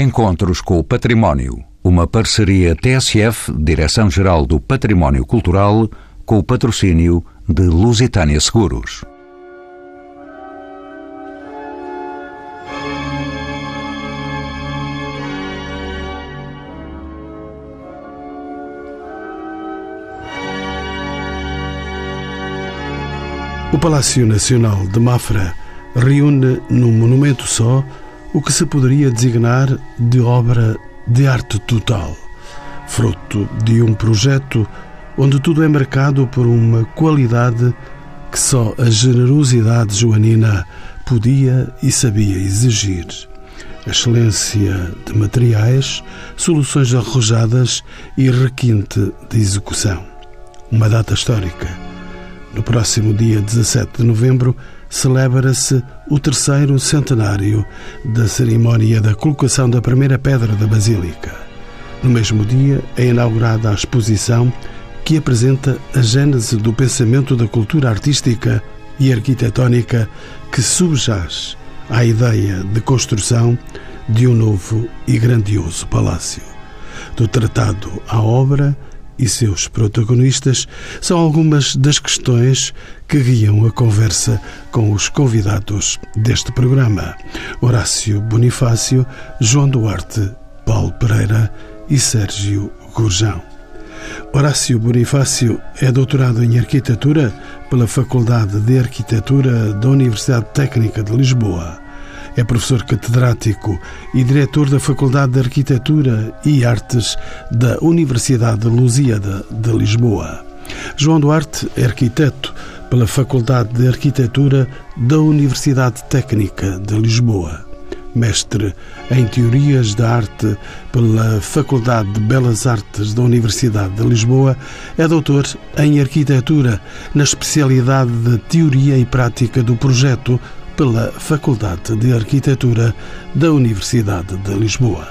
Encontros com o Património. Uma parceria TSF, Direção-Geral do Património Cultural, com o patrocínio de Lusitânia Seguros. O Palácio Nacional de Mafra reúne num monumento só o que se poderia designar de obra de arte total, fruto de um projeto onde tudo é marcado por uma qualidade que só a generosidade joanina podia e sabia exigir. Excelência de materiais, soluções arrojadas e requinte de execução. Uma data histórica. No próximo dia 17 de novembro, celebra-se o terceiro centenário da cerimónia da colocação da primeira pedra da Basílica. No mesmo dia é inaugurada a exposição que apresenta a gênese do pensamento da cultura artística e arquitetónica que subjaz à ideia de construção de um novo e grandioso palácio. Do tratado à obra, e seus protagonistas são algumas das questões que guiam a conversa com os convidados deste programa: Horácio Bonifácio, João Duarte, Paulo Pereira e Sérgio Gurjão. Horácio Bonifácio é doutorado em Arquitetura pela Faculdade de Arquitetura da Universidade Técnica de Lisboa é professor catedrático e diretor da Faculdade de Arquitetura e Artes da Universidade de Lusíada de Lisboa. João Duarte é arquiteto pela Faculdade de Arquitetura da Universidade Técnica de Lisboa. Mestre em Teorias da Arte pela Faculdade de Belas Artes da Universidade de Lisboa, é doutor em Arquitetura na especialidade de Teoria e Prática do Projeto pela Faculdade de Arquitetura da Universidade de Lisboa.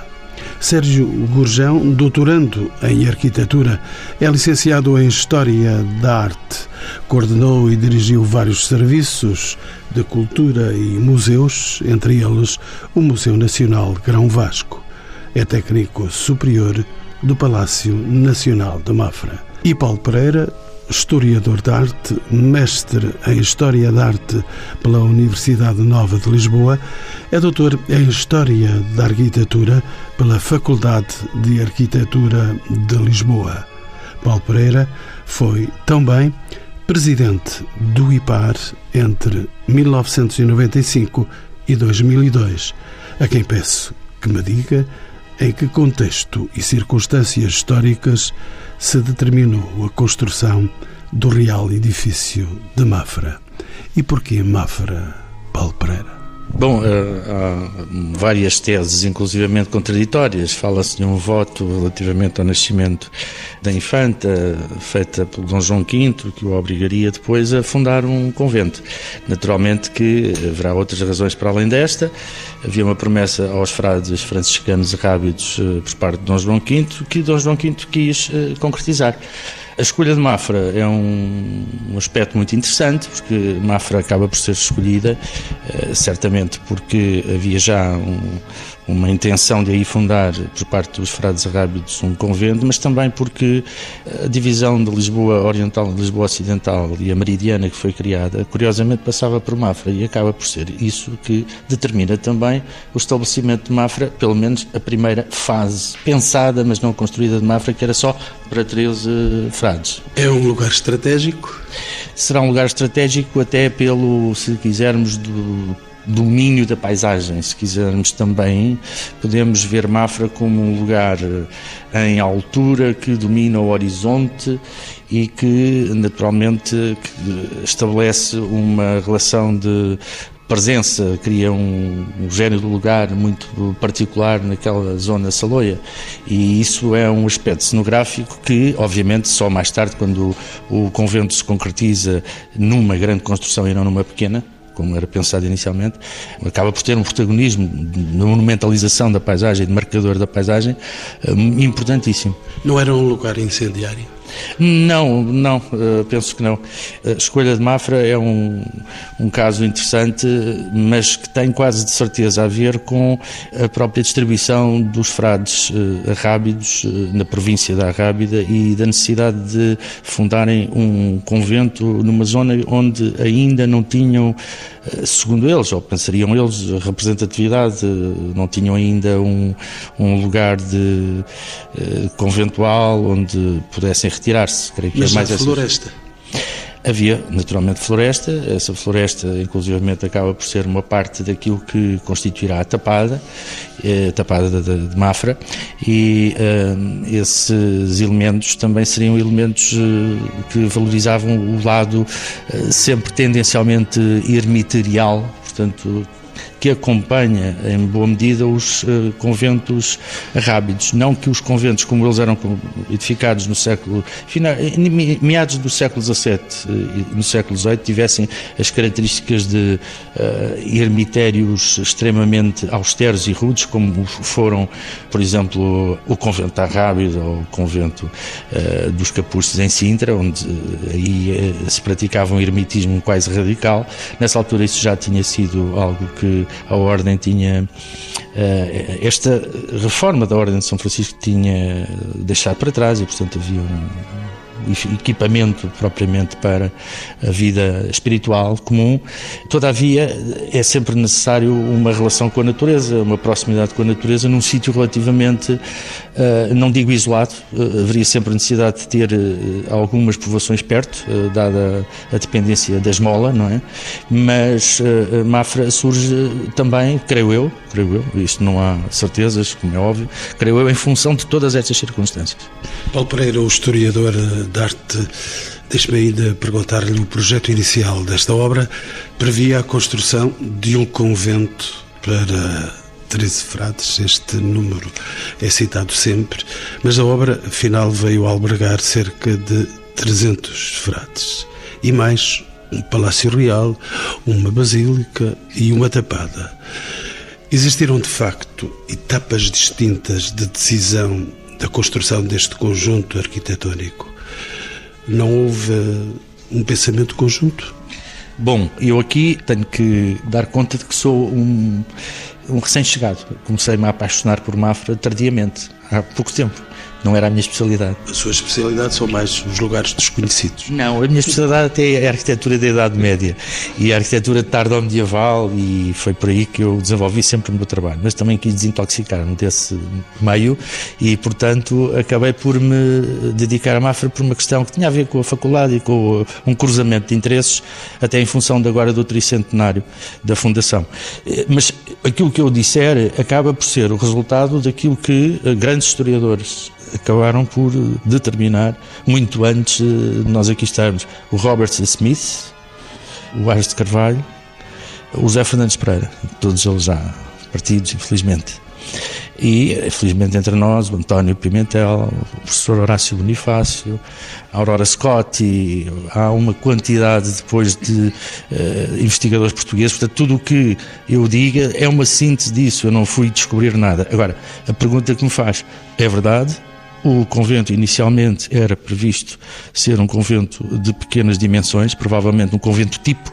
Sérgio Gurjão, doutorando em Arquitetura, é licenciado em História da Arte. Coordenou e dirigiu vários serviços de cultura e museus, entre eles o Museu Nacional Grão Vasco. É técnico superior do Palácio Nacional de Mafra. E Paulo Pereira, historiador de arte, mestre em História da Arte pela Universidade Nova de Lisboa, é doutor em História da Arquitetura pela Faculdade de Arquitetura de Lisboa. Paulo Pereira foi também presidente do IPAR entre 1995 e 2002, a quem peço que me diga em que contexto e circunstâncias históricas se determinou a construção do real edifício de Mafra. E porquê Mafra, Paulo Pereira? Bom, eh, há várias teses, inclusivamente contraditórias. Fala-se de um voto relativamente ao nascimento da infanta, feita pelo Dom João V, que o obrigaria depois a fundar um convento. Naturalmente que haverá outras razões para além desta. Havia uma promessa aos frades franciscanos rábidos eh, por parte de Dom João V, que Dom João V quis eh, concretizar. A escolha de Mafra é um, um, aspecto muito interessante, porque Mafra acaba por ser escolhida, uh, certamente porque havia já um, uma intenção de aí fundar, por parte dos frades arábidos, um convento, mas também porque a divisão de Lisboa Oriental de Lisboa Ocidental e a Meridiana que foi criada, curiosamente passava por Mafra e acaba por ser isso que determina também o estabelecimento de Mafra, pelo menos a primeira fase pensada, mas não construída de Mafra, que era só para 13 frades. É um lugar estratégico? Será um lugar estratégico até pelo, se quisermos, do domínio da paisagem, se quisermos também, podemos ver Mafra como um lugar eh, em altura que domina o horizonte e que naturalmente estabelece uma relação de presença, cria um, um género de lugar muito particular naquela zona saloia. E isso é um aspecto cenográfico que, obviamente, só mais tarde, quando o, o convento se concretiza numa grande construção e não numa pequena, como era pensado inicialmente, acaba por ter um protagonismo na monumentalização da paisagem, de marcador da paisagem, eh, importantíssimo. Não era um lugar incendiário? Não, não, uh, penso que não. A escolha de Mafra é um, um caso interessante, mas que tem quase de certeza a ver com a própria distribuição dos frades uh, arrábidos na província da Arrábida e da necessidade de fundarem um convento numa zona onde ainda não tinham segundo eles, ou pensariam eles, representatividade, não tinham ainda um, um lugar de conventual onde pudessem retirar-se. Creio que Mas é mais a floresta? Havia, naturalmente, floresta. Essa floresta, inclusivamente, acaba por ser uma parte daquilo que constituirá a tapada, a tapada de, de Mafra, e uh, esses elementos também seriam elementos uh, que valorizavam o lado uh, sempre tendencialmente ermiterial, portanto, que acompanha, em boa medida, os uh, conventos rábidos. Não que os conventos, como eles eram edificados no século. Final, meados do século XVII e uh, no século XVIII, tivessem as características de uh, ermitérios extremamente austeros e rudes, como foram, por exemplo, o convento da Rábida ou o convento uh, dos Capustes em Sintra, onde aí se praticava um ermitismo quase radical. Nessa altura, isso já tinha sido algo que a Ordem tinha. Uh, esta reforma da Ordem de São Francisco tinha deixado para trás e, portanto, havia um equipamento propriamente para a vida espiritual comum. Todavia, é sempre necessário uma relação com a natureza, uma proximidade com a natureza num sítio relativamente, eh, não digo isolado, eh, haveria sempre necessidade de ter eh, algumas povoações perto, dada a dependência da esmola, não é? Mas Mafra surge também, creio eu, creio eu, isto não há certezas, como é óbvio, creio eu, em função de todas estas circunstâncias. Paulo Pereira, o historiador de arte, deixe-me ainda perguntar-lhe o projeto inicial desta obra previa a construção de um convento para 13 frades, este número é citado sempre, mas a obra final veio albergar cerca de 300 frades e mais um palácio real, uma basílica e uma tapada. Existiram de facto etapas distintas de decisão da construção deste conjunto arquitetónico não houve um pensamento conjunto? Bom, eu aqui tenho que dar conta de que sou um, um recém-chegado. Comecei-me a apaixonar por Mafra tardiamente, há pouco tempo não era a minha especialidade. A sua especialidade são mais os lugares desconhecidos? Não, a minha especialidade até é a arquitetura da Idade Média e a arquitetura tardo-medieval e foi por aí que eu desenvolvi sempre o meu trabalho, mas também quis desintoxicar-me desse meio e, portanto, acabei por me dedicar à Mafra por uma questão que tinha a ver com a faculdade e com um cruzamento de interesses, até em função de agora do tricentenário da Fundação. Eh, mas aquilo que eu disser acaba por ser o resultado daquilo que eh, grandes historiadores acabaram por determinar, muito antes de nós aqui estarmos, o Robert Smith, o Aires de Carvalho, o José Fernandes Pereira, todos eles já partidos, infelizmente. E, felizmente, entre nós, o António Pimentel, o professor Horácio Bonifácio, a Aurora Scott, há uma quantidade depois de uh, investigadores portugueses. Portanto, tudo o que eu diga é uma síntese disso. Eu não fui descobrir nada. Agora, a pergunta que me faz é verdade? O convento inicialmente era previsto ser um convento de pequenas dimensões, provavelmente um convento tipo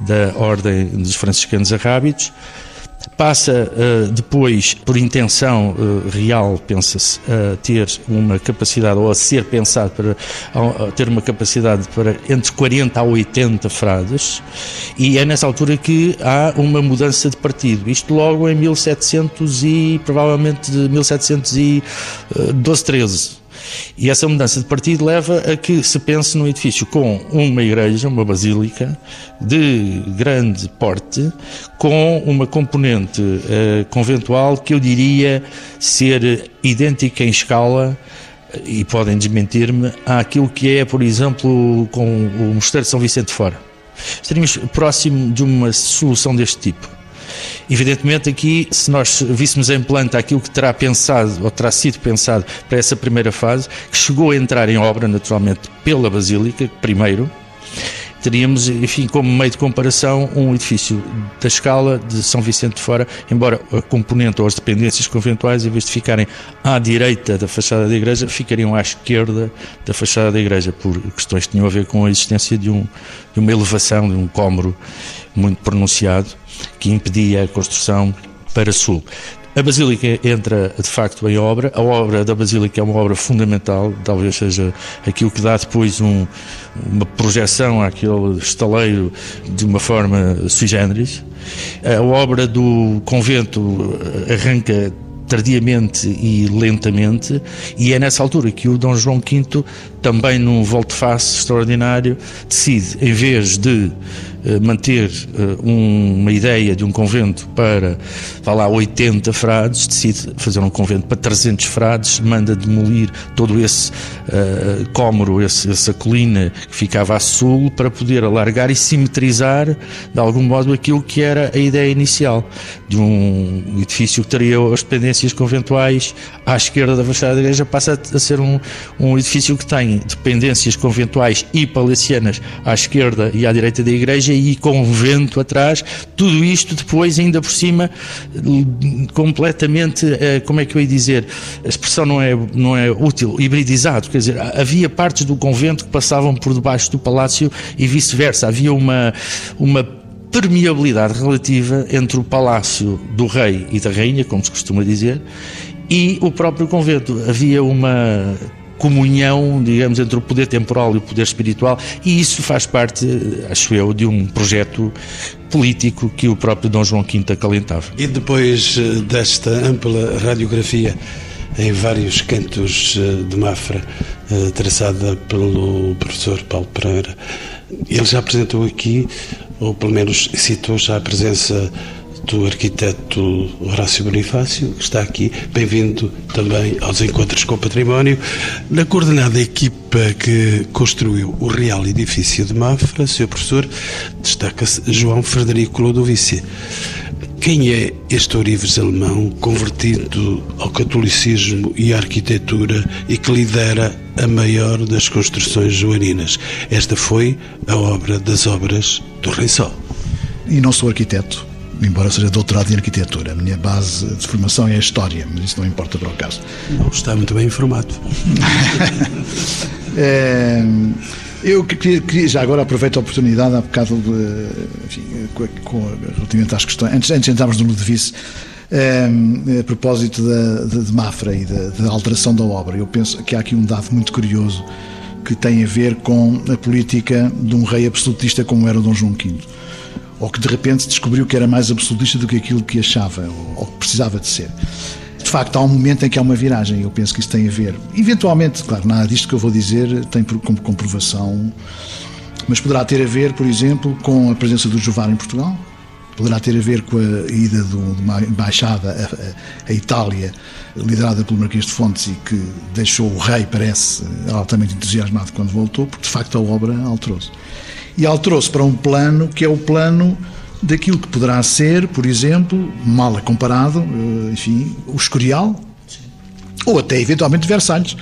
da Ordem dos Franciscanos Arrábidos passa uh, depois, por intenção uh, real, pensa-se, a ter uma capacidade, ou a ser pensado para ter uma capacidade para entre 40 a 80 frades, e é nessa altura que há uma mudança de partido. Isto logo em 1700 e provavelmente 1712, 13. E essa mudança de partido leva a que se pense num edifício com uma igreja, uma basílica, de grande porte, com uma componente uh, conventual que eu diria ser idêntica em escala e podem desmentir-me, àquilo que é, por exemplo, com o Mosteiro de São Vicente Fora. Estaríamos próximo de uma solução deste tipo. Evidentemente, aqui, se nós víssemos em planta aquilo que terá pensado ou terá sido pensado para essa primeira fase, que chegou a entrar em obra, naturalmente, pela Basílica, primeiro, teríamos, enfim, como meio de comparação, um edifício da escala de São Vicente de Fora, embora a componente ou as dependências conventuais, em vez de ficarem à direita da fachada da igreja, ficariam à esquerda da fachada da igreja, por questões que tinham a ver com a existência de, um, de uma elevação, de um cômoro muito pronunciado, que impedia a construção para sul. A Basílica entra de facto em obra. A obra da Basílica é uma obra fundamental, talvez seja aquilo que dá depois um, uma projeção àquele estaleiro de uma forma sui generis. A obra do convento arranca tardiamente e lentamente, e é nessa altura que o Dom João V, também num volte-face extraordinário, decide, em vez de eh, manter eh, uma ideia de um convento para, vá lá, 80 frades, decide fazer um convento para 300 frades, manda demolir todo esse uh, esse, essa colina que ficava a sul, para poder alargar e simetrizar, de algum modo, aquilo que era a ideia inicial de um edifício que teria as dependências conventuais à esquerda da fachada da igreja, passa a ser um, um edifício que tem dependências conventuais e palacianas à esquerda e à direita da igreja e com vento atrás, tudo isto depois, ainda por cima, completamente, eh, como é que eu ia dizer, a expressão não é, não é útil, hibridizado, quer dizer, havia partes do convento que passavam por debaixo do palácio e vice-versa, havia uma, uma permeabilidade relativa entre o palácio do rei e da rainha, como se costuma dizer, e o próprio convento. Havia uma comunhão, digamos, entre o poder temporal e o poder espiritual, e isso faz parte, acho eu, de um projeto político que o próprio Dom João V acalentava. E depois eh, desta ampla radiografia em vários cantos eh, de Mafra, eh, traçada pelo professor Paulo Pereira, ele já apresentou aqui, ou pelo menos citou já a presença do arquiteto Horácio Bonifácio, que está aqui. Bem-vindo também aos Encontros com o Património. Na coordenada equipa que construiu o Real Edifício de Mafra, Sr. Professor, destaca-se João Frederico Lodovici. Quem é este ourives alemão convertido ao catolicismo e à arquitetura e que lidera a maior das construções joaninas? Esta foi a obra das obras do Rei Sol. E não sou arquiteto, embora seja doutorado em arquitetura. A minha base de formação é a história, mas isso não importa para o caso. Não, está muito bem informado. é, eu queria, queria, já agora aproveito a oportunidade, há bocado, de, enfim, com, com, relativamente às questões, antes, antes de entrarmos no Ludovice, é, a propósito da, de, de Mafra e da, da alteração da obra, eu penso que há aqui um dado muito curioso que tem a ver com a política de um rei absolutista como era o Dom João V ou que de repente descobriu que era mais absolutista do que aquilo que achava ou, que precisava de ser. De facto, há um momento em que há uma viragem, eu penso que isso tem a ver. Eventualmente, claro, nada disto que eu vou dizer tem como comprovação, mas poderá ter a ver, por exemplo, com a presença do Jovar em Portugal, poderá ter a ver com a ida de uma embaixada à, Itália, liderada pelo Marquês de Fontes e que deixou o rei, parece, altamente entusiasmado quando voltou, porque de facto a obra alterou-se e alterou-se para um plano que é o plano daquilo que poderá ser, por exemplo, mal comparado, eh, enfim, o Escorial, ou até eventualmente Versalhes.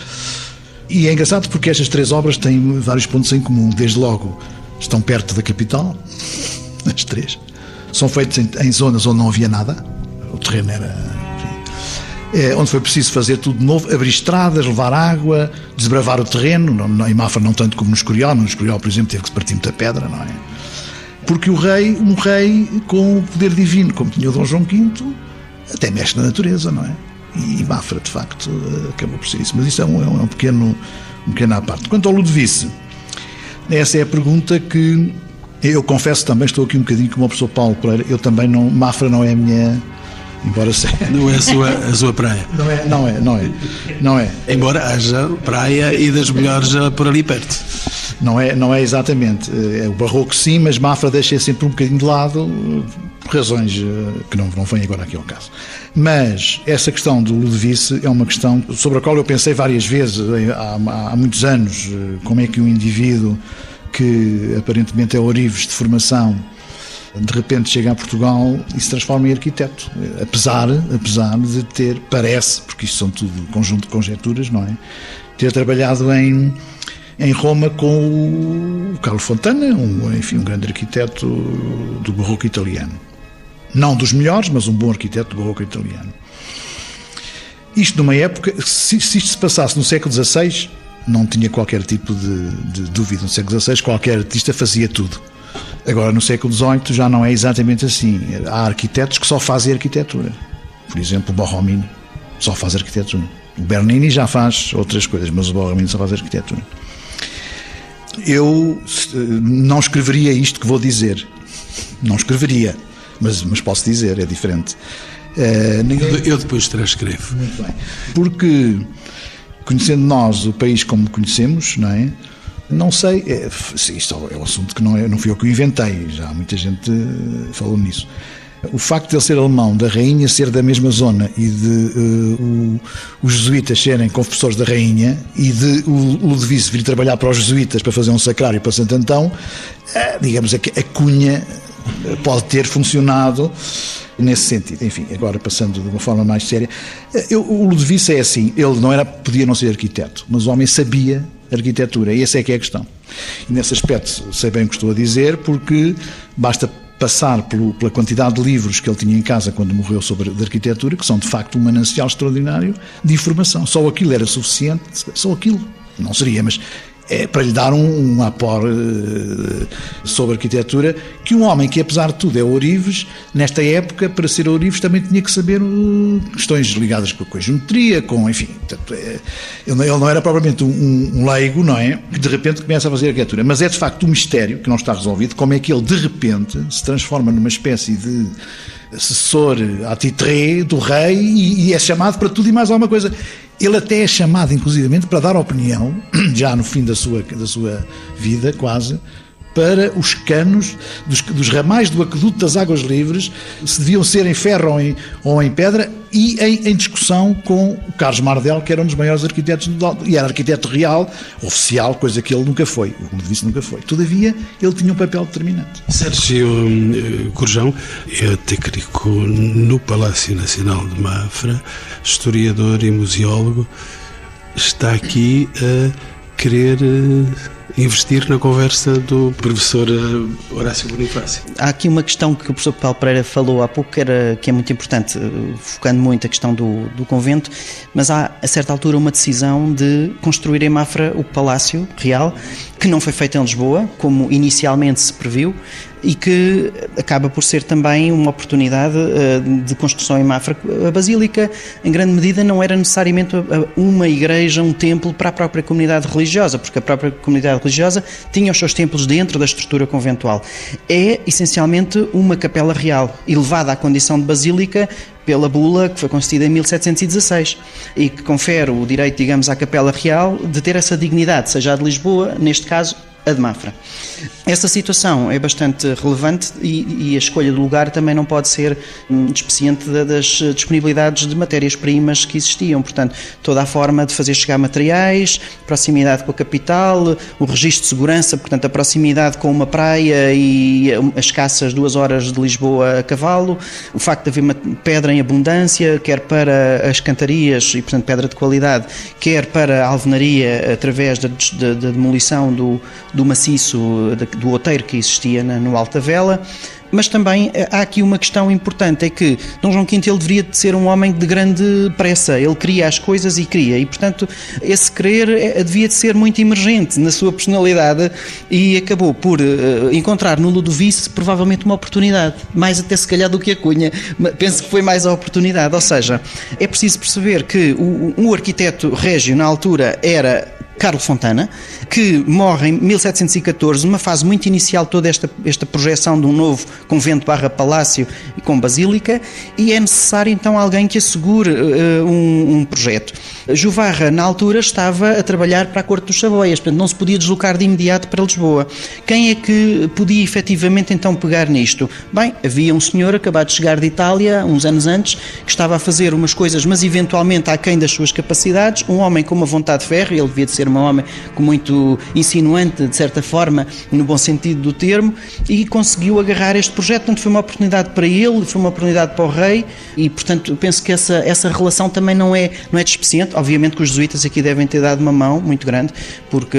E é engraçado porque estas três obras têm vários pontos em comum. Desde logo, estão perto da capital, as três. São feitas em, em zonas onde não havia nada, o terreno era é, onde foi preciso fazer tudo de novo, abrir estradas, levar água, desbravar o terreno, não, em Mafra não tanto como no Escorial, no Escorial, por exemplo, teve que se partir muita pedra, não é? Porque o rei, um rei com o poder divino, como tinha o Dom João V, até mexe na natureza, não é? E Mafra, de facto, acabou por ser isso. Mas isso é um, é um é pequeno, um pequeno à parte. Quanto ao Ludovice, essa é a pergunta que eu confesso também, estou aqui um bocadinho como o professor Paulo Pereira, eu também não, Mafra não é a minha embora seja. Não é a sua, a sua praia. Não é, não é, não é. Não é. Embora haja praia e das melhores por ali perto. Não é, não é exatamente. É o barroco sim, mas Mafra deixa sempre um bocadinho de lado por razões eh, que não, não vêm agora aqui ao caso. Mas essa questão do Ludovice é uma questão sobre a qual eu pensei várias vezes eh, há, há muitos anos, eh, como é que um indivíduo que aparentemente é orives de formação de repente chega a Portugal e se transforma em arquiteto. Apesar, apesar de ter, parece, porque isto são tudo conjunto de conjecturas, não é? Ter trabalhado em, em Roma com o Carlo Fontana, um, enfim, um grande arquiteto do barroco italiano. Não dos melhores, mas um bom arquiteto do barroco italiano. Isto numa época, se, se isto se passasse no século XVI, não tinha qualquer tipo de, de dúvida. No século XVI, qualquer artista fazia tudo. Agora, no século XVIII, já não é exatamente assim. Há arquitetos que só fazem arquitetura. Por exemplo, o Borromini só faz arquitetura. O Bernini já faz outras coisas, mas o Borromini só faz arquitetura. Eu não escreveria isto que vou dizer. Não escreveria, mas, mas posso dizer, é diferente. Uh, ninguém... Eu depois transcrevo. Muito bem. Porque, conhecendo nós o país como conhecemos, não é? Não sei, é, isto é um assunto que não, é, não fui eu que o inventei, já muita gente falou nisso. O facto de ele ser alemão, da rainha ser da mesma zona e de uh, o, os jesuítas serem confessores da rainha e de o Ludovice vir trabalhar para os jesuítas para fazer um sacrário para Santo Antão, uh, digamos que a cunha pode ter funcionado nesse sentido. Enfim, agora passando de uma forma mais séria, eu, o Ludovice é assim, ele não era, podia não ser arquiteto, mas o homem sabia arquitetura, essa é que é a questão. E nesse aspecto sei bem o que estou a dizer, porque basta passar pelo, pela quantidade de livros que ele tinha em casa quando morreu sobre de arquitetura, que são de facto um manancial extraordinário de informação. Só aquilo era suficiente, só aquilo não seria, mas é para lhe dar um, um apor uh, sobre arquitetura, que um homem que, apesar de tudo, é ourives, nesta época, para ser ourives, também tinha que saber uh, questões ligadas com a, geometria, com, enfim, portanto, é, ele, ele, não era propriamente um, um, leigo, não é? Que de repente começa a fazer arquitetura, mas é de facto um mistério que não está resolvido, como é que ele de repente se transforma numa espécie de assessor à titré do rei e, e é chamado para tudo e mais alguma coisa. Ele até é chamado, inclusivamente, para dar opinião, já no fim da sua, da sua vida, quase, para os canos dos, dos, ramais do aqueduto das águas livres, se deviam ser em ferro ou em, ou em pedra, e em, em, discussão com o Carlos Mardel, que era um dos maiores arquitetos do e era arquiteto real, oficial, coisa que ele nunca foi, o disse nunca foi. Todavia, ele tinha um papel determinante. Sérgio hum, Corjão é técnico no Palácio Nacional de Mafra, historiador e museólogo, está aqui a querer eh, investir na conversa do professor eh, Horácio Bonifácio. Há aqui uma questão que o professor Paulo Pereira falou há pouco que, era, que é muito importante, eh, focando muito a questão do, do convento, mas há a certa altura uma decisão de construir em Mafra o Palácio Real, que não foi feito em Lisboa, como inicialmente se previu, e que acaba por ser também uma oportunidade eh, de construção em Mafra. A Basílica, em grande medida, não era necessariamente uma igreja, um templo para a própria comunidade religiosa, porque a própria comunidade religiosa tinha os seus templos dentro da estrutura conventual. É, essencialmente, uma capela real, elevada à condição de basílica pela bula que foi concedida em 1716 e que confere o direito, digamos, à Capela Real de ter essa dignidade, seja a de Lisboa, neste caso, a de Mafra. Essa situação é bastante relevante e, e, a escolha do lugar também não pode ser um, despeciente das disponibilidades de matérias-primas que existiam. Portanto, toda a forma de fazer chegar materiais, proximidade com a capital, o registro de segurança, portanto, a proximidade com uma praia e as escassas duas horas de Lisboa a cavalo, o facto de haver uma pedra em abundância, quer para as cantarias e, portanto, pedra de qualidade, quer para a alvenaria através da, da, da demolição do, do maciço do outeiro que existia no Alta Vela, mas também eh, há aqui uma questão importante, é que Dom João V ele deveria ser um homem de grande pressa, ele queria as coisas e queria, e portanto esse querer eh, devia de ser muito emergente na sua personalidade e acabou por uh, encontrar no Ludovice provavelmente uma oportunidade, mais até se calhar do que a Cunha, penso que foi mais a oportunidade, ou seja, é preciso perceber que o, o arquiteto régio na altura era Carlos Fontana, que morre em 1714, numa fase muito inicial toda esta, esta projeção de um novo convento barra palácio com basílica, e é necessário então alguém que assegure uh, um, um, projeto. Juvarra, na altura, estava a trabalhar para a Corte dos Savoias, portanto não se podia deslocar de imediato para Lisboa. Quem é que podia efetivamente então pegar nisto? Bem, havia um senhor acabado de chegar de Itália, uns anos antes, que estava a fazer umas coisas, mas eventualmente aquém das suas capacidades, um homem com uma vontade de ferro, ele devia de ser um homem muito insinuante, de certa forma, no bom sentido do termo, e conseguiu agarrar este projeto. Portanto, foi uma oportunidade para ele, foi uma oportunidade para o rei, e, portanto, penso que essa, essa relação também não é, não é despeciente. Obviamente que os jesuítas aqui devem ter dado uma mão muito grande, porque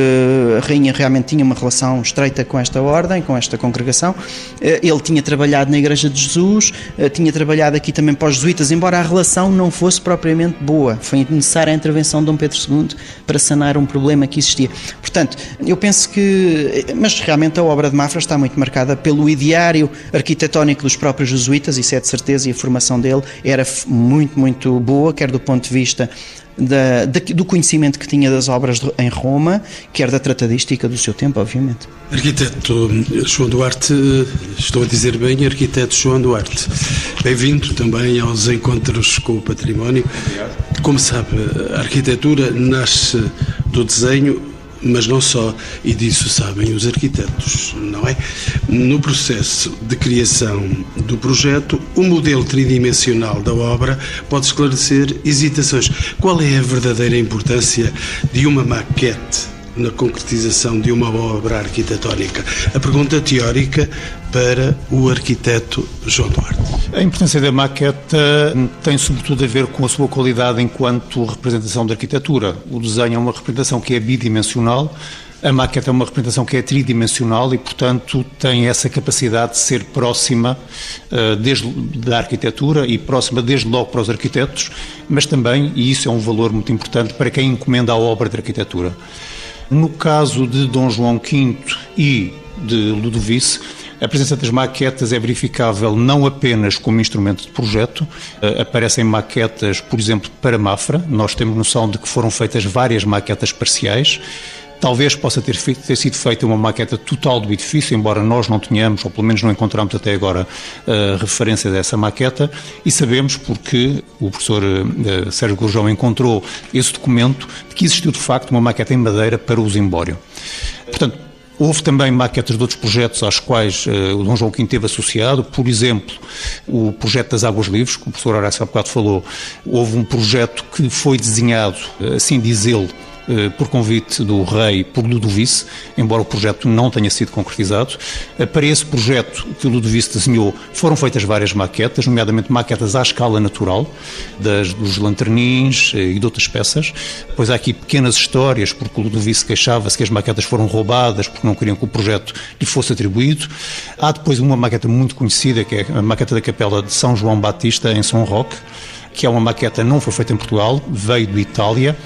a rainha realmente tinha uma relação estreita com esta ordem, com esta congregação. Eh, ele tinha trabalhado na Igreja de Jesus, eh, tinha trabalhado aqui também para os jesuítas, embora a relação não fosse propriamente boa. Foi necessária a intervenção de Dom Pedro II para sanar um problema que existia. Portanto, eu penso que. Mas realmente a obra de Mafra está muito marcada pelo ideário arquitetónico dos próprios jesuítas, isso é de certeza, e a formação dele era muito, muito boa, quer do ponto de vista da, do conhecimento que tinha das obras em Roma, quer da tratadística do seu tempo, obviamente. Arquiteto João Duarte, estou a dizer bem, arquiteto João Duarte. Bem-vindo também aos encontros com o património. Como sabe, a arquitetura nasce do desenho mas não só, e disso sabem os arquitetos, não é? No processo de criação do projeto, o modelo tridimensional da obra pode esclarecer hesitações. Qual é a verdadeira importância de uma maquete na concretização de uma obra arquitetónica? A pergunta teórica para o arquiteto João Duarte. A importância da maqueta tem sobretudo a ver com a sua qualidade enquanto representação da arquitetura. O desenho é uma representação que é bidimensional, a maqueta é uma representação que é tridimensional e, portanto, tem essa capacidade de ser próxima uh, desde da arquitetura e próxima desde logo para os arquitetos, mas também, e isso é um valor muito importante, para quem encomenda a obra de arquitetura. No caso de Dom João V e de Ludovice, a presença das maquetas é verificável não apenas como instrumento de projeto, uh, aparecem maquetas, por exemplo, para Mafra, nós temos noção de que foram feitas várias maquetas parciais, Talvez possa ter, feito, ter, sido feita uma maqueta total do edifício, embora nós não tenhamos, ou pelo menos não encontramos até agora, uh, referência dessa maqueta, e sabemos porque o professor uh, Sérgio Gurjão encontrou esse documento de que existiu de facto uma maqueta em madeira para o zimbório. Portanto, Houve também maquetas de outros projetos aos quais uh, o Dom João V esteve associado, por exemplo, o projeto das Águas Livres, que o professor Horácio há bocado falou. Houve um projeto que foi desenhado, assim diz ele, eh, por convite do rei por Ludovice, embora o projeto não tenha sido concretizado. Eh, para esse projeto que Ludovice desenhou foram feitas várias maquetas, nomeadamente maquetas à escala natural, das, dos lanternins eh, e de outras peças. Pois há aqui pequenas histórias, porque o Ludovice queixava-se que as maquetas foram roubadas porque não queriam que o projeto lhe fosse atribuído. Há depois uma maqueta muito conhecida, que é a maqueta da capela de São João Batista, em São Roque, que é uma maqueta não foi feita em Portugal, veio de Itália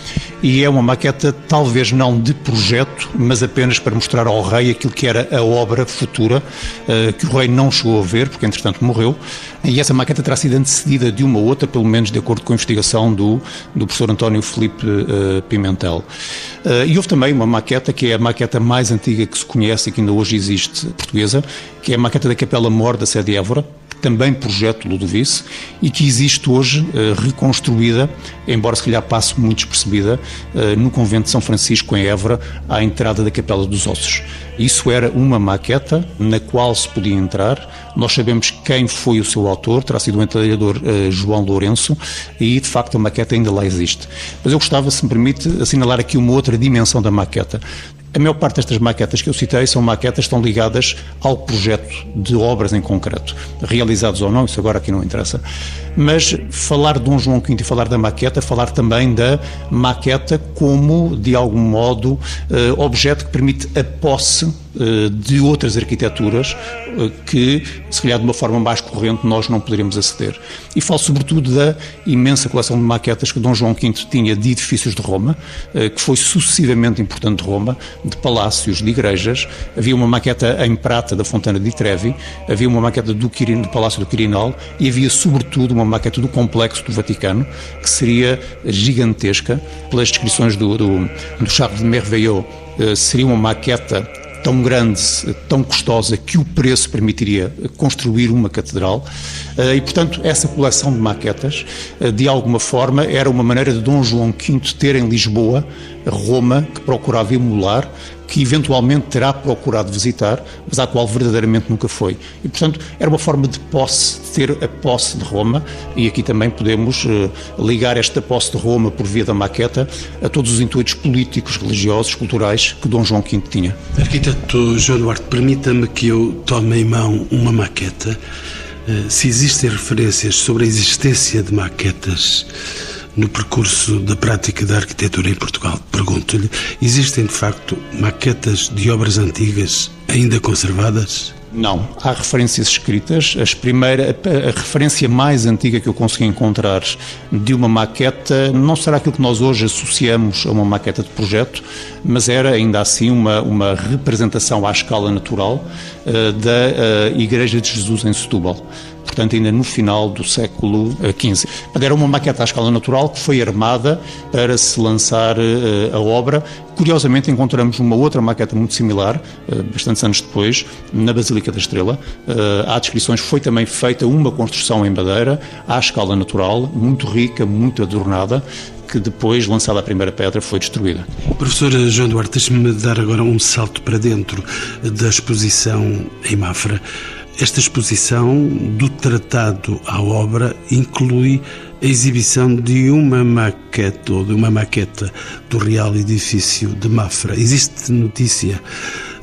e é uma maqueta talvez não de projeto, mas apenas para mostrar ao rei aquilo que era a obra futura, eh, que o rei não chegou a ver, porque entretanto morreu, e essa maqueta terá sido antecedida de uma outra, pelo menos de acordo com a investigação do, do professor António Felipe uh, Pimentel. Uh, e houve também uma maqueta, que é a maqueta mais antiga que se conhece e que ainda hoje existe portuguesa, que é a maqueta da Capela Mor da Sede Évora, também projeto Ludovice, e que existe hoje uh, reconstruída, embora se calhar passe muito despercebida, uh, no convento de São Francisco, em Évora, à entrada da Capela dos Ossos. Isso era uma maqueta na qual se podia entrar. Nós sabemos quem foi o seu autor, terá sido o entalhador uh, João Lourenço, e de facto a maqueta ainda lá existe. Mas eu gostava, se me permite, assinalar aqui uma outra dimensão da maqueta. A maior parte destas maquetas que eu citei são maquetas que estão ligadas ao projeto de obras em concreto, realizados ou não, isso agora aqui não interessa. Mas falar de Dom João V e falar da maqueta, falar também da maqueta como, de algum modo, eh, objeto que permite a posse eh, de outras arquiteturas que, se calhar de uma forma mais corrente, nós não poderíamos aceder. E falo sobretudo da imensa coleção de maquetas que Dom João V tinha de edifícios de Roma, que foi sucessivamente importante de Roma, de palácios, de igrejas. Havia uma maqueta em prata da Fontana di Trevi, havia uma maqueta do, Quirin, do Palácio do Quirinal e havia, sobretudo, uma maqueta do Complexo do Vaticano, que seria gigantesca. Pelas descrições do, do, do Charles de Merveillot, eh, seria uma maqueta tão grande, tão custosa, que o preço permitiria construir uma catedral. Eh, e, portanto, essa coleção de maquetas, eh, de alguma forma, era uma maneira de Dom João V ter em Lisboa Roma, que procurava emular, que eventualmente terá procurado visitar, mas à qual verdadeiramente nunca foi. E, portanto, era uma forma de posse, de ter a posse de Roma, e aqui também podemos uh, ligar esta posse de Roma por via da maqueta a todos os intuitos políticos, religiosos, culturais que Dom João V tinha. Arquiteto João Duarte, permita-me que eu tome em mão uma maqueta. Uh, se existem referências sobre a existência de maquetas no percurso da prática da arquitetura em Portugal. Pergunto-lhe, existem de facto maquetas de obras antigas ainda conservadas? Não, há referências escritas. As primeira, a, referência mais antiga que eu consegui encontrar de uma maqueta não será aquilo que nós hoje associamos a uma maqueta de projeto, mas era ainda assim uma, uma representação à escala natural uh, da uh, Igreja de Jesus em Setúbal portanto, ainda no final do século XV. Eh, era uma maqueta à escala natural que foi armada para se lançar eh, a obra. Curiosamente, encontramos uma outra maqueta muito similar, eh, bastantes anos depois, na Basílica da Estrela. Há descrições, foi também feita uma construção em madeira, à escala natural, muito rica, muito adornada, que depois, lançada a primeira pedra, foi destruída. Professor João Duarte, deixe-me dar agora um salto para dentro da exposição em Mafra. Esta exposição, do tratado à obra, inclui a exibição de uma maquete ou de uma maqueta do real edifício de Mafra. Existe notícia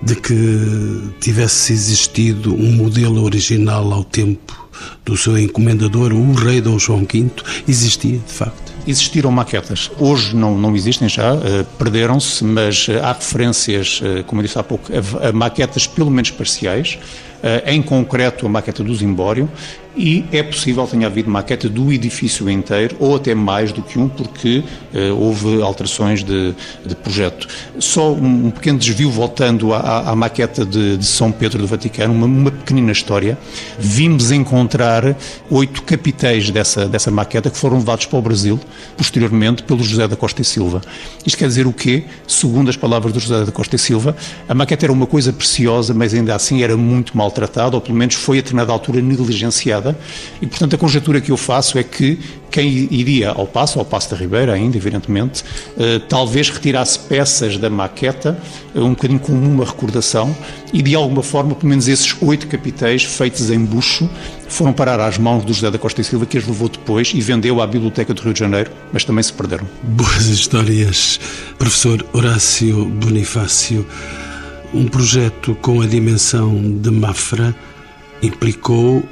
de que tivesse existido um modelo original ao tempo do seu encomendador, o rei Dom João V? Existia, de facto? Existiram maquetas. Hoje não, não existem já, uh, perderam-se, mas uh, há referências, uh, como eu disse há pouco, a, maquetas pelo menos parciais eh, em concreto a maqueta do Zimbório, e é possível que tenha havido maqueta do edifício inteiro, ou até mais do que um, porque uh, houve alterações de, de, projeto. Só um, um, pequeno desvio voltando à, à maqueta de, de, São Pedro do Vaticano, uma, uma, pequenina história. Vimos encontrar oito capitéis dessa, dessa maqueta que foram levados para o Brasil, posteriormente, pelo José da Costa e Silva. Isto quer dizer o quê? Segundo as palavras do José da Costa e Silva, a maqueta era uma coisa preciosa, mas ainda assim era muito maltratada, ou pelo menos foi a determinada altura negligenciada e, portanto, a conjectura que eu faço é que quem iria ao Passo, ao Passo da Ribeira ainda, evidentemente, eh, talvez retirasse peças da maqueta, eh, um bocadinho como uma recordação, e de alguma forma, pelo menos esses oito capitéis feitos em bucho, foram parar às mãos do José da Costa e Silva, que as levou depois e vendeu à Biblioteca do Rio de Janeiro, mas também se perderam. Boas histórias. Professor Horácio Bonifácio, um projeto com a dimensão de Mafra implicou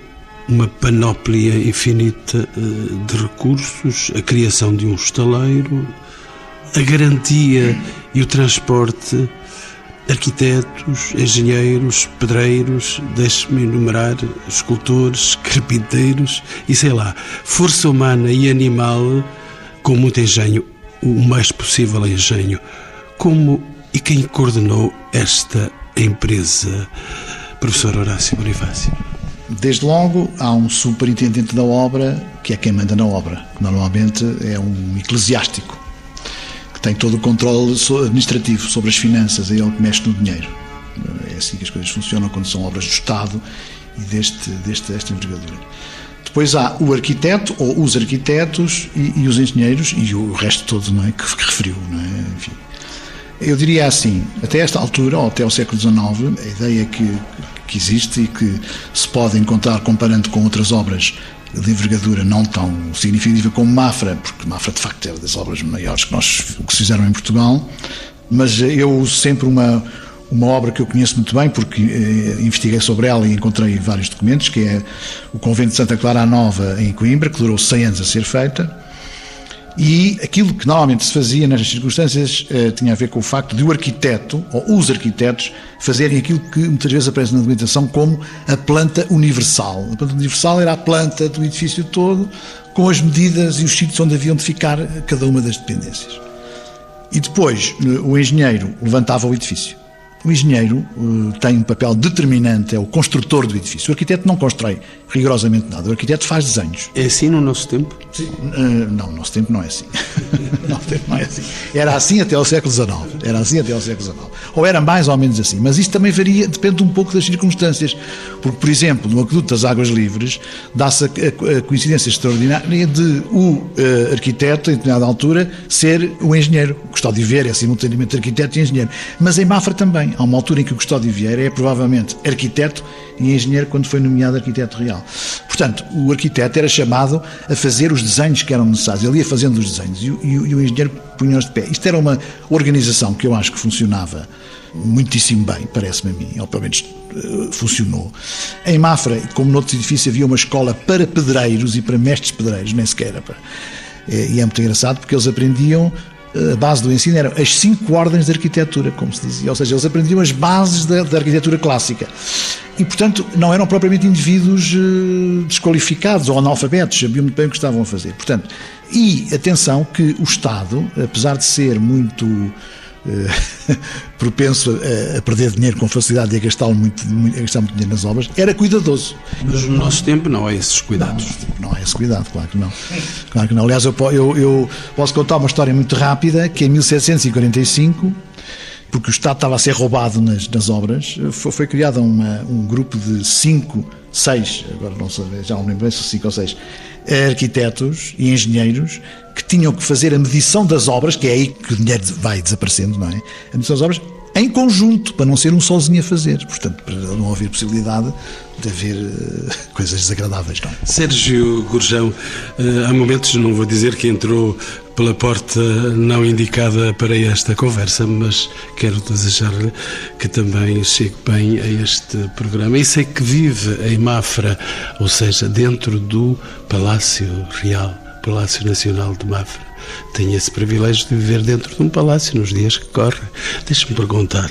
uma panóplia infinita eh, de recursos, a criação de um estaleiro, a garantia e o transporte, arquitetos, engenheiros, pedreiros, deixe-me enumerar, escultores, carpinteiros e sei lá, força humana e animal com muito engenho, o mais possível engenho. Como e quem coordenou esta empresa? Professor Horácio Bonifácio. Desde logo, há um superintendente da obra, que é quem manda na obra, que normalmente é um eclesiástico, que tem todo o controle administrativo sobre as finanças, é ele que mexe no dinheiro. É assim que as coisas funcionam quando são obras do Estado e deste, deste, desta envergadura. Depois há o arquiteto, ou os arquitetos e, e os engenheiros, e o resto todo não é, que, que referiu. Não é? Enfim. Eu diria assim, até esta altura, ou até o século XIX, a ideia que, que existe e que se pode encontrar comparando com outras obras de envergadura não tão significativa como Mafra, porque Mafra de facto é das obras maiores que nós que se fizeram em Portugal, mas eu sempre uma uma obra que eu conheço muito bem porque eh, investiguei sobre ela e encontrei vários documentos, que é o Convento de Santa Clara Nova em Coimbra, que durou 100 anos a ser feita e aquilo que normalmente se fazia nestas circunstâncias eh, tinha a ver com o facto de o arquiteto, ou os arquitetos, fazerem aquilo que muitas vezes aparece na documentação como a planta universal. A planta universal era a planta do edifício todo, com as medidas e os sítios onde haviam de ficar cada uma das dependências. E depois eh, o engenheiro levantava o edifício. O engenheiro uh, tem um papel determinante, é o construtor do edifício. O arquiteto não constrói rigorosamente nada, o arquiteto faz desenhos. É assim no nosso tempo? Sim. Uh, não, no nosso tempo não é assim. no nosso tempo não é assim. Era assim até ao século XIX. Era assim até ao século XIX. Ou era mais ou menos assim. Mas isto também varia, depende um pouco das circunstâncias. Porque, por exemplo, no Aqueduto das Águas Livres, dá-se a, a, a, coincidência extraordinária de o uh, arquiteto, em determinada altura, ser o engenheiro. Custódio Vieira é simultaneamente arquiteto e engenheiro. Mas em Mafra também. Há uma altura em que o Custódio Vieira é provavelmente arquiteto e engenheiro quando foi nomeado arquiteto real. Portanto, o arquiteto era chamado a fazer os desenhos que eram necessários. Ele ia fazendo os desenhos e, e, e o engenheiro punha-os de pé. Isto era uma organização que eu acho que funcionava muitíssimo bem, parece-me a mim, ou pelo menos uh, funcionou. Em Mafra, como noutros edifícios, havia uma escola para pedreiros e para mestres pedreiros, nem sequer era para E é muito engraçado porque eles aprendiam a base do ensino eram as cinco ordens de arquitetura, como se dizia, ou seja, eles aprendiam as bases da, da arquitetura clássica. E, portanto, não eram propriamente indivíduos uh, desqualificados ou analfabetos, sabiam muito bem o que estavam a fazer. Portanto, e atenção que o Estado, apesar de ser muito uh, propenso a, a, perder dinheiro com facilidade e a gastar muito, a gastar muito dinheiro nas obras, era cuidadoso. Mas no nosso tempo não há esses cuidados. Não, não há esse cuidado, claro que não. Claro que não. Aliás, eu, eu, eu posso contar uma história muito rápida, que em 1745 porque o Estado estava a ser roubado nas, nas obras, foi, foi criado uma, um grupo de cinco, seis, agora não sei, já não lembro se cinco ou seis, arquitetos e engenheiros que tinham que fazer a medição das obras, que é aí que o dinheiro vai desaparecendo, não é? A medição das obras em conjunto, para não ser um sozinho a fazer. Portanto, para não haver possibilidade de haver uh, coisas desagradáveis. Não? É? Sérgio Gurjão, uh, há momentos, não vou dizer que entrou pela porta não indicada para esta conversa, mas quero desejar-lhe que também chegue bem a este programa. E sei que vive em Mafra, ou seja, dentro do Palácio Real, Palácio Nacional de Mafra tenho esse privilégio de viver dentro de um palácio nos dias que correm. Deixe-me perguntar,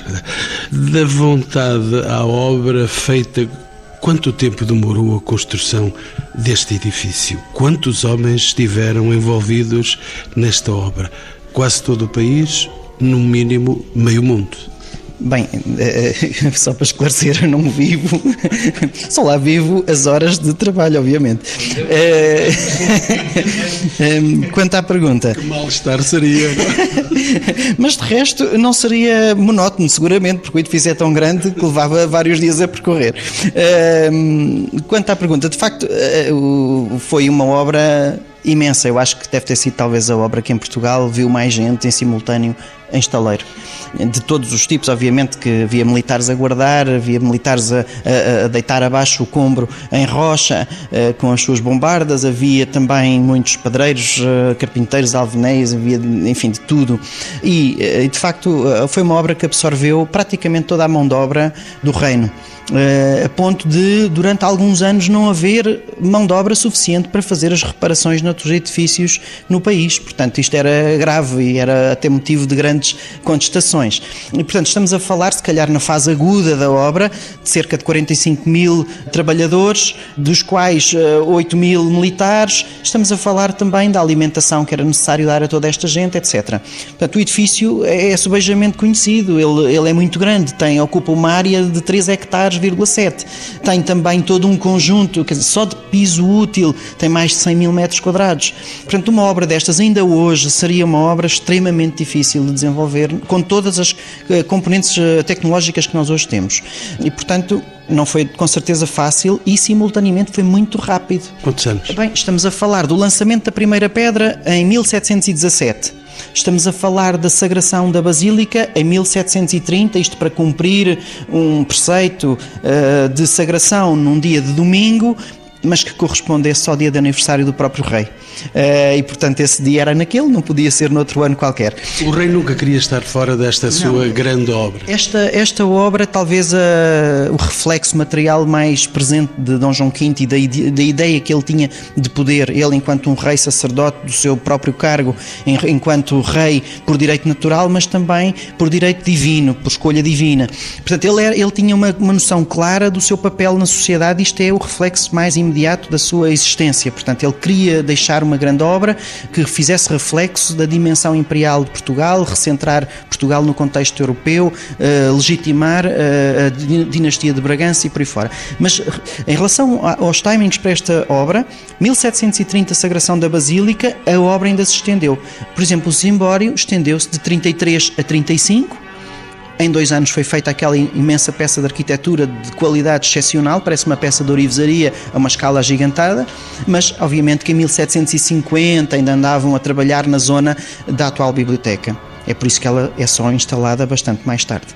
da vontade à obra feita, quanto tempo demorou a construção deste edifício? Quantos homens estiveram envolvidos nesta obra? Quase todo o país, no mínimo meio mundo. Bem, eh, só para esclarecer, eu não vivo, só lá vivo as horas de trabalho, obviamente. Eh, quanto à pergunta. Que mal-estar seria. Mas de resto, não seria monótono, seguramente, porque o edifício é tão grande que levava vários dias a percorrer. Quanto à pergunta, de facto, eh, foi uma obra imensa. Eu acho que deve ter sido talvez a obra que em Portugal viu mais gente em simultâneo em estaleiro. De todos os tipos, obviamente que havia militares a guardar, havia militares a, a, a deitar abaixo o combro em rocha uh, com as suas bombardas, havia também muitos padreiros, uh, carpinteiros, alvenéis, havia enfim de tudo. E uh, de facto foi uma obra que absorveu praticamente toda a mão de obra do reino. Uh, a ponto de, durante alguns anos, não haver mão de obra suficiente para fazer as reparações noutros edifícios no país. Portanto, isto era grave e era até motivo de grandes contestações. E, portanto, estamos a falar, se calhar, na fase aguda da obra, de cerca de 45 mil trabalhadores, dos quais uh, eh, 8 mil militares. Estamos a falar também da alimentação que era necessário dar a toda esta gente, etc. Portanto, o edifício é, é subejamente conhecido, ele, ele é muito grande, tem, ocupa uma área de 3 hectares 10,7. Tem também todo um conjunto, quer dizer, só de piso útil tem mais de 100 mil metros quadrados. Portanto, uma obra destas ainda hoje seria uma obra extremamente difícil de desenvolver com todas as eh, componentes eh, tecnológicas que nós hoje temos. E, portanto, não foi com certeza fácil e simultaneamente foi muito rápido. Quantos anos? Bem, estamos a falar do lançamento da primeira pedra em 1717 Estamos a falar da sagração da Basílica em 1730, isto para cumprir um preceito uh, de sagração num dia de domingo, mas que correspondesse ao dia de aniversário do próprio rei. Uh, e portanto esse dia era naquele, não podia ser noutro ano qualquer. O rei nunca queria estar fora desta não, sua grande obra. Esta, esta obra, talvez a, o reflexo material mais presente de Dom João V e da, da ideia que ele tinha de poder, ele enquanto um rei sacerdote do seu próprio cargo, enquanto rei por direito natural, mas também por direito divino, por escolha divina. Portanto, ele, era, ele tinha uma, uma noção clara do seu papel na sociedade, isto é o reflexo mais imediato da sua existência. Portanto, ele queria deixar uma grande obra que fizesse reflexo da dimensão imperial de Portugal, recentrar Portugal no contexto europeu, uh, legitimar uh, a dinastia de Bragança e por aí fora. Mas em relação aos timings para esta obra, 1730 Sagração da Basílica, a obra ainda se estendeu. Por exemplo, o Zimbório estendeu-se de 33 a 35, em dois anos foi feita aquela imensa peça de arquitetura de qualidade excepcional, parece uma peça de orivesaria a uma escala gigantada, mas obviamente que em 1750 ainda andavam a trabalhar na zona da atual biblioteca. É por isso que ela é só instalada bastante mais tarde.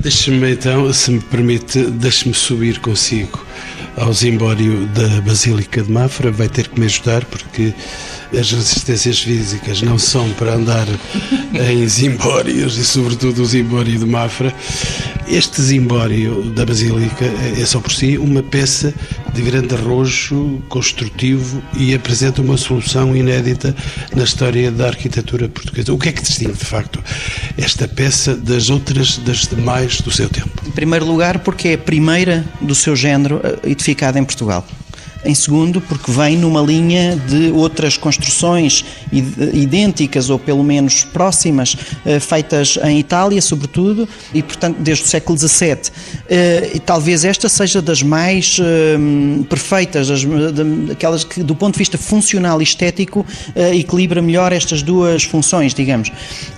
Deixe-me então, se me permite, deixe-me subir consigo ao zimbório da Basílica de Mafra. Vai ter que me ajudar porque as resistências físicas não são para andar em zimbórios e, sobretudo, o zimbório de Mafra. Este zimbório da Basílica é só por si uma peça de grande arrojo construtivo e apresenta uma solução inédita na história da arquitetura portuguesa. O que é que distingue, de facto, esta peça das outras, das demais do seu tempo? Em primeiro lugar, porque é a primeira do seu género eh, edificada em Portugal. Em segundo, porque vem numa linha de outras construções idênticas ou pelo menos próximas, eh, feitas em Itália, sobretudo, e portanto desde o século XVII. Eh, e talvez esta seja das mais eh, perfeitas, aquelas que, do ponto de vista funcional e estético, equilibra melhor estas duas funções, digamos.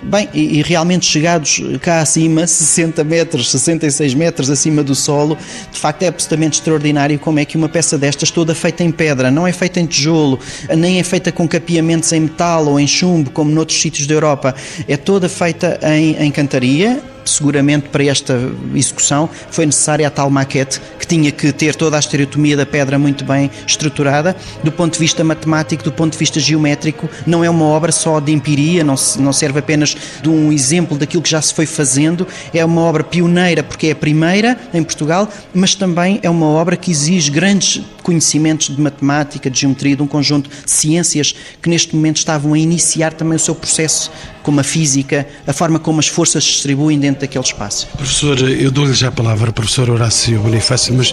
Bem, e, e realmente chegados cá acima, 60 metros, 66 metros acima do solo, de facto é absolutamente extraordinário como é que uma peça destas toda feita em pedra, não é feita em tijolo, nem é feita com capeamentos em metal ou em chumbo, como noutros sítios da Europa. É toda feita em, em cantaria, seguramente para esta execução foi necessária a tal maquete que tinha que ter toda a estereotomia da pedra muito bem estruturada. Do ponto de vista matemático, do ponto de vista geométrico, não é uma obra só de empiria, não, não serve apenas de um exemplo daquilo que já se foi fazendo, é uma obra pioneira porque é a primeira em Portugal, mas também é uma obra que exige grandes conhecimentos de matemática, de geometria, de um conjunto de ciências que neste momento estavam a iniciar também o seu processo, como a física, a forma como as forças se distribuem dentro daquele espaço. Professor, eu dou-lhe já a palavra, professor Horácio Bonifácio, mas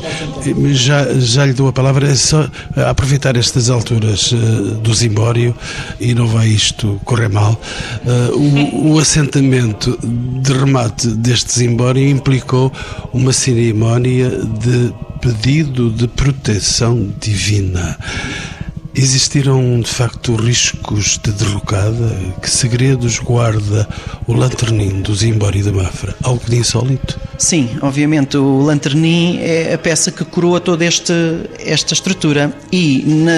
já, já lhe dou a palavra, é só aproveitar estas alturas uh, do Zimbório e não vai isto correr mal. Uh, o, o, assentamento de remate deste Zimbório implicou uma cerimónia de pedido de proteção divina. Existiram de facto riscos de derrocada? Que segredos guarda o lanternim do Zimbori da Mafra? Algo de insólito? Sim, obviamente o lanternim é a peça que coroa toda este, esta estrutura e na,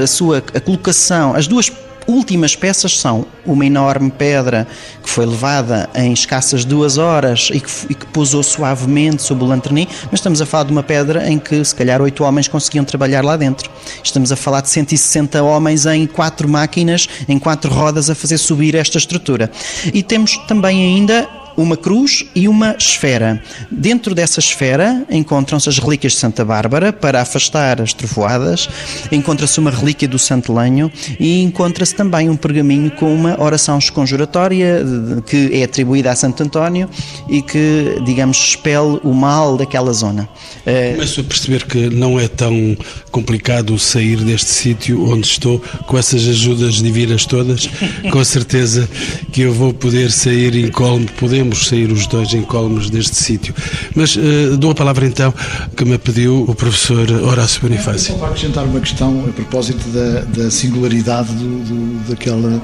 a, a sua a colocação, as duas últimas peças são uma enorme pedra que foi levada em escassas duas horas e que, e que pousou suavemente sobre o lanternim, mas estamos a falar de uma pedra em que se calhar oito homens conseguiam trabalhar lá dentro. Estamos a falar de 160 homens em quatro máquinas, em quatro rodas a fazer subir esta estrutura. E temos também ainda uma cruz e uma esfera. Dentro dessa esfera encontram-se as relíquias de Santa Bárbara para afastar as trovoadas, encontra-se uma relíquia do Santo Lenho e encontra-se também um pergaminho com uma oração esconjuratória que é atribuída a Santo António e que, digamos, expele o mal daquela zona. Eh, Começo a perceber que não é tão complicado sair deste sítio onde estou com essas ajudas divinas todas. Com certeza que eu vou poder sair incólume, podemos podemos sair os dois incólumes deste sítio. Mas uh, dou a palavra então que me pediu o professor Horácio Bonifácio. Só para acrescentar uma questão a propósito da, da singularidade do, do, daquela,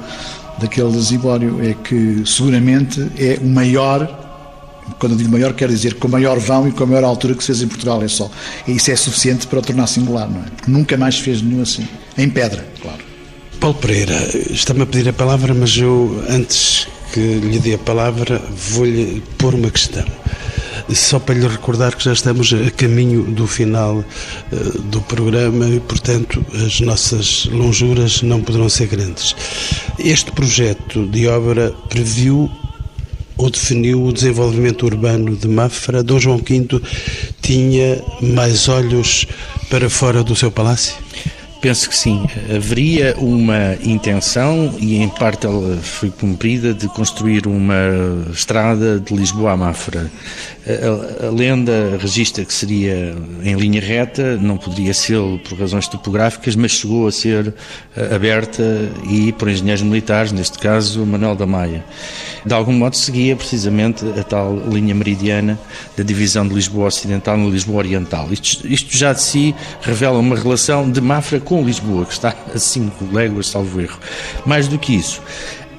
daquele zibório, é que seguramente é o maior quando eu digo maior, quero dizer com maior vão e com a maior altura que se fez em Portugal, é só. E isso é suficiente para o tornar singular, não é? Porque nunca mais se fez nenhum assim. Em pedra, claro. Paulo Pereira, está-me a pedir a palavra, mas eu, antes que lhe dê a palavra, vou-lhe pôr uma questão. Só para lhe recordar que já estamos a caminho do final uh, do programa e, portanto, as nossas lonjuras não poderão ser grandes. Este projeto de obra previu ou definiu o desenvolvimento urbano de Mafra. Dom João V tinha mais olhos para fora do seu palácio? Penso que sim. Haveria uma intenção, e em parte ela foi cumprida, de construir uma estrada de Lisboa a Mafra. A, a, lenda registra que seria em linha reta, não poderia ser por razões topográficas, mas chegou a ser eh, aberta e por engenheiros militares, neste caso Manuel da Maia. De algum modo seguia precisamente a tal linha meridiana da divisão de Lisboa Ocidental e Lisboa Oriental. Isto, isto já de si revela uma relação de Mafra com Lisboa, que está a 5 léguas, salvo erro. Mais do que isso,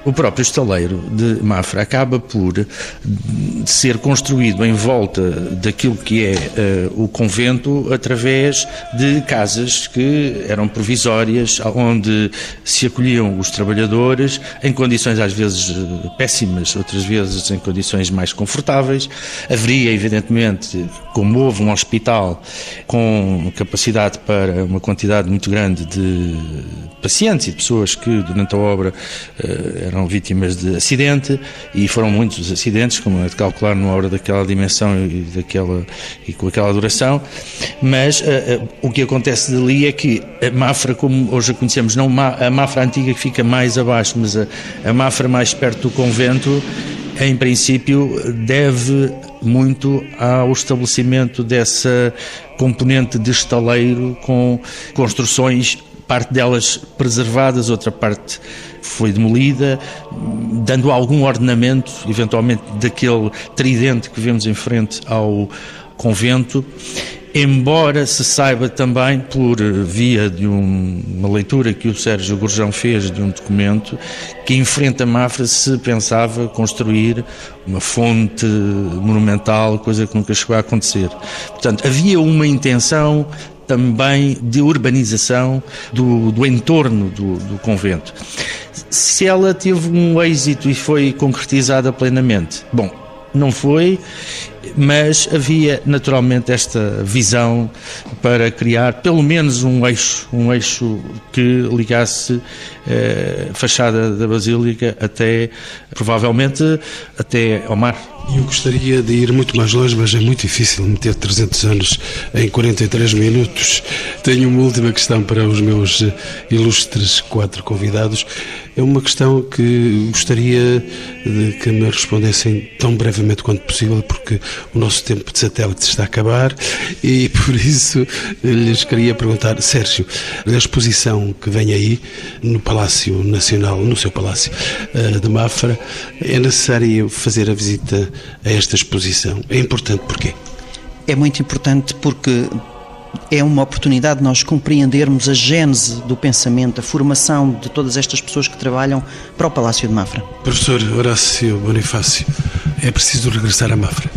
o próprio estaleiro de Mafra acaba por ser construído em volta daquilo que é uh, o convento através de casas que eram provisórias, onde se acolhiam os trabalhadores em condições às vezes eh, péssimas, outras vezes em condições mais confortáveis. Haveria, evidentemente, como houve um hospital com capacidade para uma quantidade muito grande de pacientes e de pessoas que durante a obra uh, eram eram vítimas de acidente e foram muitos acidentes, como é de calcular numa hora daquela dimensão e, daquela, e com aquela duração, mas uh, uh, o que acontece dali é que a Mafra, como hoje a conhecemos, não a Mafra antiga que fica mais abaixo, mas a, a Mafra mais perto do convento, em princípio, deve muito ao estabelecimento dessa componente de estaleiro com construções, parte delas preservadas, outra parte foi demolida, dando algum ordenamento, eventualmente daquele tridente que vemos em frente ao convento embora se saiba também, por via de um, uma leitura que o Sérgio Gorjão fez de um documento, que em frente a Mafra se pensava construir uma fonte monumental, coisa que nunca chegou a acontecer. Portanto, havia uma intenção também de urbanização do, do entorno do, do convento. Se ela teve um êxito e foi concretizada plenamente, bom, não foi, mas havia naturalmente esta visão para criar pelo menos um eixo, um eixo que ligasse eh, a fachada da Basílica até, provavelmente, até ao mar. Eu gostaria de ir muito mais longe, mas é muito difícil meter 300 anos em 43 minutos. Tenho uma última questão para os meus ilustres quatro convidados. É uma questão que gostaria de que me respondessem tão brevemente quanto possível, porque o nosso tempo de satélite está a acabar e por isso lhes queria perguntar, Sérgio, a exposição que vem aí no Palácio Nacional, no seu Palácio eh, de Mafra, é necessário fazer a visita a esta exposição. É importante porquê? É muito importante porque é uma oportunidade de nós compreendermos a gênese do pensamento, a formação de todas estas pessoas que trabalham para o Palácio de Mafra. Professor Horácio Bonifácio, é preciso regressar a Mafra?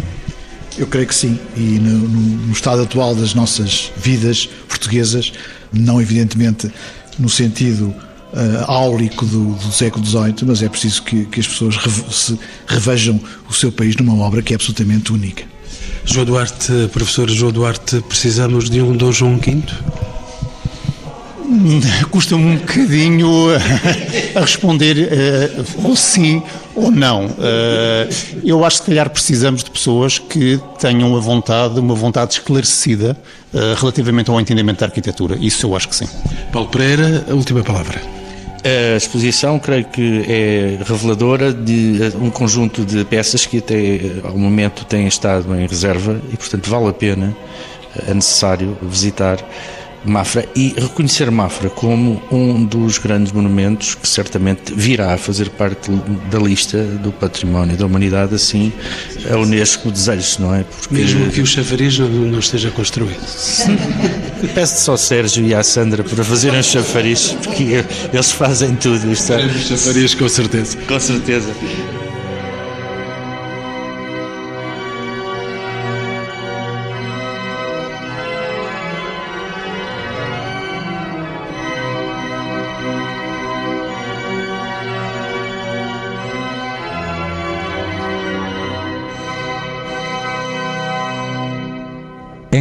Eu creio que sim, e no, no estado atual das nossas vidas portuguesas, não evidentemente no sentido uh, áurico do, do, século XVIII, mas é preciso que, que as pessoas se revejam o seu país numa obra que é absolutamente única. João Duarte, professor João Duarte, precisamos de um Dom João V? Custa-me um bocadinho a responder uh, ou sim ou não. Uh, eu acho que se calhar precisamos de pessoas que tenham a vontade, uma vontade esclarecida uh, relativamente ao entendimento da arquitetura. Isso eu acho que sim. Paulo Pereira, a última palavra. A exposição, creio que é reveladora de um conjunto de peças que até ao momento têm estado em reserva e, portanto, vale a pena, é necessário visitar Mafra e reconhecer Mafra como um dos grandes monumentos que certamente virá a fazer parte da lista do património da humanidade, assim a Unesco deseja, não é? Porque... Mesmo que o chafariz não esteja construído. Peço só ao Sérgio e à Sandra para fazerem os chafariz, porque eles fazem tudo. Isto é... chafariz, com certeza. Com certeza.